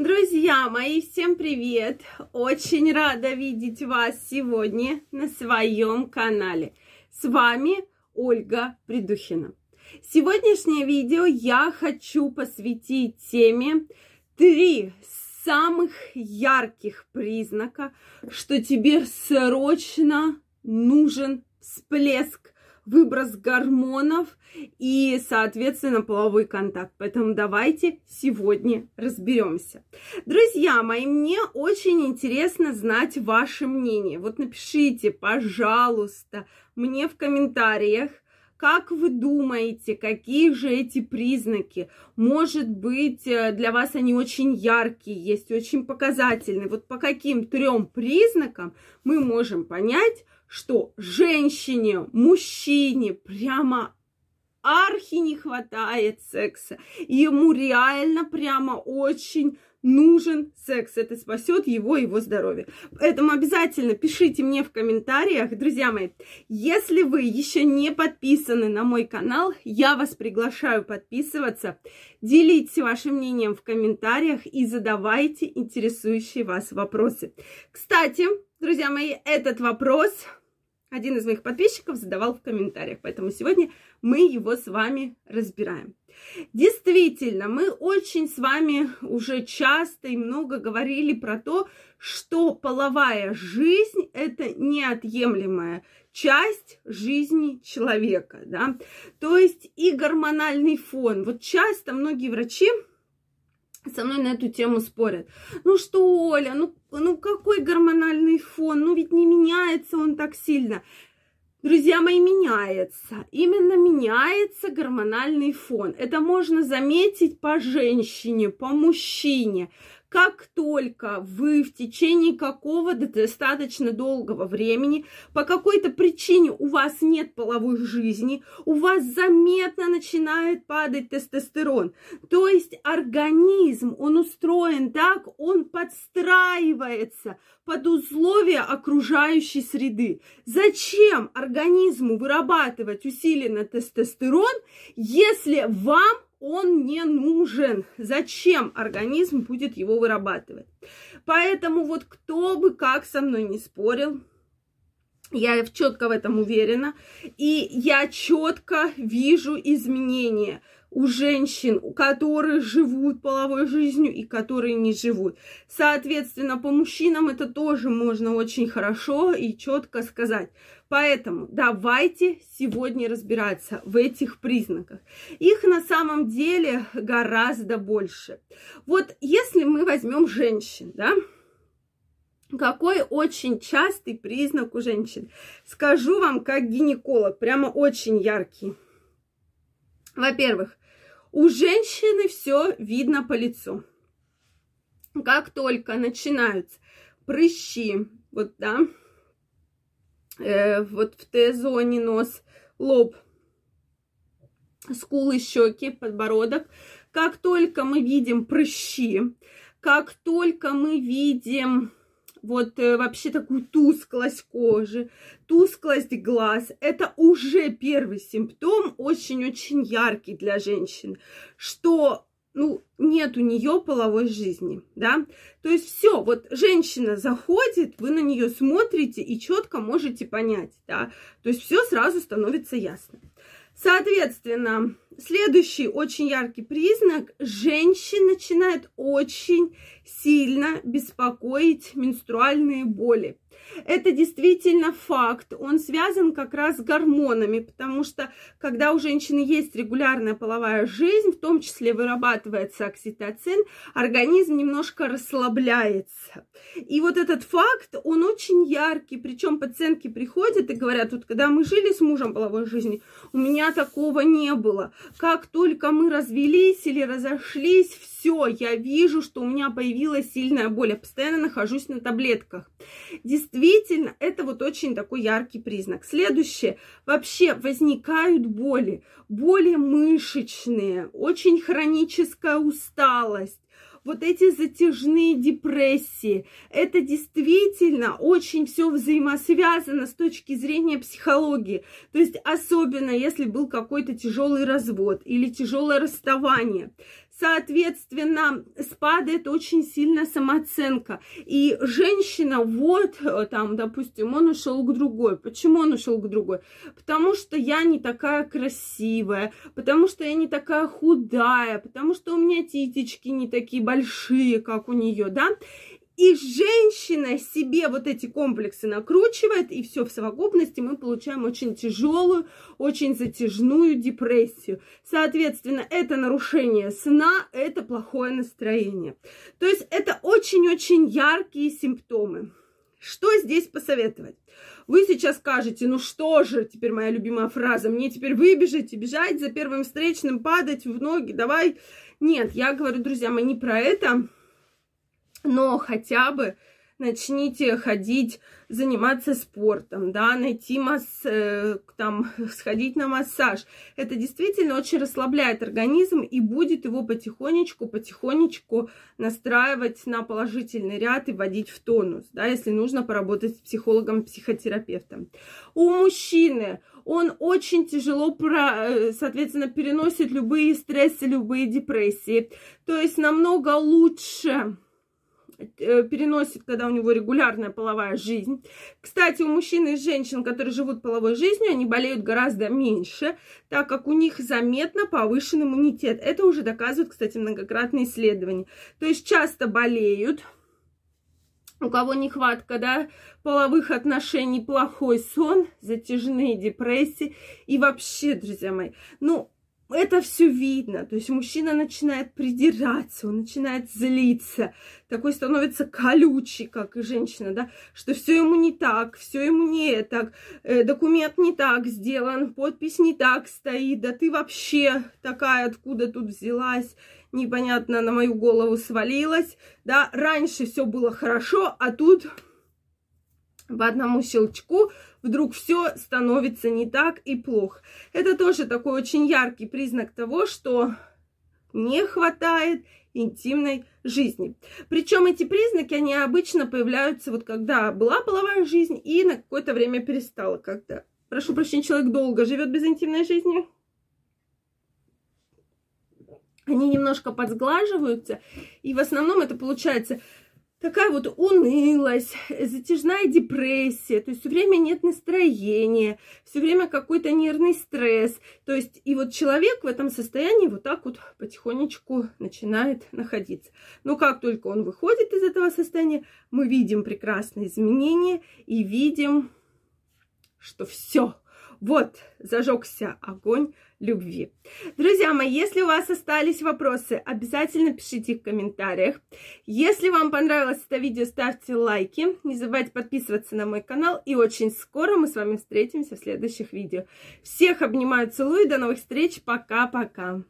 Друзья мои, всем привет! Очень рада видеть вас сегодня на своем канале. С вами Ольга Придухина. Сегодняшнее видео я хочу посвятить теме три самых ярких признака, что тебе срочно нужен всплеск выброс гормонов и, соответственно, половой контакт. Поэтому давайте сегодня разберемся. Друзья мои, мне очень интересно знать ваше мнение. Вот напишите, пожалуйста, мне в комментариях, как вы думаете, какие же эти признаки? Может быть, э, для вас они очень яркие, есть очень показательные. Вот по каким трем признакам мы можем понять, что женщине, мужчине прямо архи не хватает секса. Ему реально прямо очень нужен секс. Это спасет его, его здоровье. Поэтому обязательно пишите мне в комментариях, друзья мои, если вы еще не подписаны на мой канал, я вас приглашаю подписываться. Делитесь вашим мнением в комментариях и задавайте интересующие вас вопросы. Кстати, друзья мои, этот вопрос один из моих подписчиков задавал в комментариях, поэтому сегодня мы его с вами разбираем. Действительно, мы очень с вами уже часто и много говорили про то, что половая жизнь – это неотъемлемая часть жизни человека, да, то есть и гормональный фон. Вот часто многие врачи со мной на эту тему спорят. Ну что, Оля, ну, ну какой гормональный фон? Ну ведь не меняется он так сильно. Друзья мои, меняется. Именно меняется гормональный фон. Это можно заметить по женщине, по мужчине. Как только вы в течение какого-то достаточно долгого времени по какой-то причине у вас нет половой жизни, у вас заметно начинает падать тестостерон. То есть организм, он устроен так, он подстраивается под условия окружающей среды. Зачем организму вырабатывать усиленно тестостерон, если вам он не нужен. Зачем организм будет его вырабатывать? Поэтому вот кто бы как со мной не спорил, я четко в этом уверена, и я четко вижу изменения у женщин, которые живут половой жизнью и которые не живут. Соответственно, по мужчинам это тоже можно очень хорошо и четко сказать. Поэтому давайте сегодня разбираться в этих признаках. Их на самом деле гораздо больше. Вот если мы возьмем женщин, да, какой очень частый признак у женщин? Скажу вам как гинеколог, прямо очень яркий. Во-первых, у женщины все видно по лицу. Как только начинаются прыщи, вот, да, э, вот в Т-зоне нос, лоб, скулы, щеки, подбородок, как только мы видим прыщи, как только мы видим вот э, вообще такую тусклость кожи, тусклость глаз, это уже первый симптом, очень-очень яркий для женщин, что ну, нет у нее половой жизни, да. То есть все, вот женщина заходит, вы на нее смотрите и четко можете понять, да. То есть все сразу становится ясно. Соответственно, следующий очень яркий признак. Женщин начинает очень сильно беспокоить менструальные боли. Это действительно факт. Он связан как раз с гормонами, потому что когда у женщины есть регулярная половая жизнь, в том числе вырабатывается окситоцин, организм немножко расслабляется. И вот этот факт, он очень яркий. Причем пациентки приходят и говорят, вот когда мы жили с мужем половой жизни, у меня такого не было. Как только мы развелись или разошлись, все, я вижу, что у меня появилась сильная боль. Я постоянно нахожусь на таблетках. Действительно, это вот очень такой яркий признак. Следующее. Вообще возникают боли. Боли мышечные, очень хроническая усталость вот эти затяжные депрессии. Это действительно очень все взаимосвязано с точки зрения психологии. То есть особенно если был какой-то тяжелый развод или тяжелое расставание. Соответственно, спадает очень сильно самооценка. И женщина, вот там, допустим, он ушел к другой. Почему он ушел к другой? Потому что я не такая красивая, потому что я не такая худая, потому что у меня титечки не такие большие, как у нее, да? И женщина себе вот эти комплексы накручивает, и все в совокупности мы получаем очень тяжелую, очень затяжную депрессию. Соответственно, это нарушение сна, это плохое настроение. То есть это очень-очень яркие симптомы. Что здесь посоветовать? Вы сейчас скажете, ну что же, теперь моя любимая фраза, мне теперь выбежать и бежать за первым встречным, падать в ноги, давай. Нет, я говорю, друзья мои, не про это но хотя бы начните ходить, заниматься спортом, да, найти масс, э, там, сходить на массаж. Это действительно очень расслабляет организм и будет его потихонечку, потихонечку настраивать на положительный ряд и вводить в тонус, да, если нужно поработать с психологом, психотерапевтом. У мужчины он очень тяжело, э, соответственно, переносит любые стрессы, любые депрессии. То есть намного лучше переносит, когда у него регулярная половая жизнь. Кстати, у мужчин и женщин, которые живут половой жизнью, они болеют гораздо меньше, так как у них заметно повышен иммунитет. Это уже доказывают, кстати, многократные исследования. То есть часто болеют, у кого нехватка, да, половых отношений, плохой сон, затяжные депрессии и вообще, друзья мои, ну, это все видно. То есть мужчина начинает придираться, он начинает злиться, такой становится колючий, как и женщина, да, что все ему не так, все ему не так, э, документ не так сделан, подпись не так стоит, да ты вообще такая, откуда тут взялась, непонятно, на мою голову свалилась, да, раньше все было хорошо, а тут по одному щелчку вдруг все становится не так и плохо. Это тоже такой очень яркий признак того, что не хватает интимной жизни. Причем эти признаки, они обычно появляются вот когда была половая жизнь и на какое-то время перестала. Когда, прошу прощения, человек долго живет без интимной жизни, они немножко подсглаживаются, и в основном это получается такая вот унылость, затяжная депрессия, то есть все время нет настроения, все время какой-то нервный стресс. То есть и вот человек в этом состоянии вот так вот потихонечку начинает находиться. Но как только он выходит из этого состояния, мы видим прекрасные изменения и видим, что все, вот зажегся огонь любви. Друзья мои, если у вас остались вопросы, обязательно пишите их в комментариях. Если вам понравилось это видео, ставьте лайки. Не забывайте подписываться на мой канал. И очень скоро мы с вами встретимся в следующих видео. Всех обнимаю, целую. До новых встреч. Пока-пока.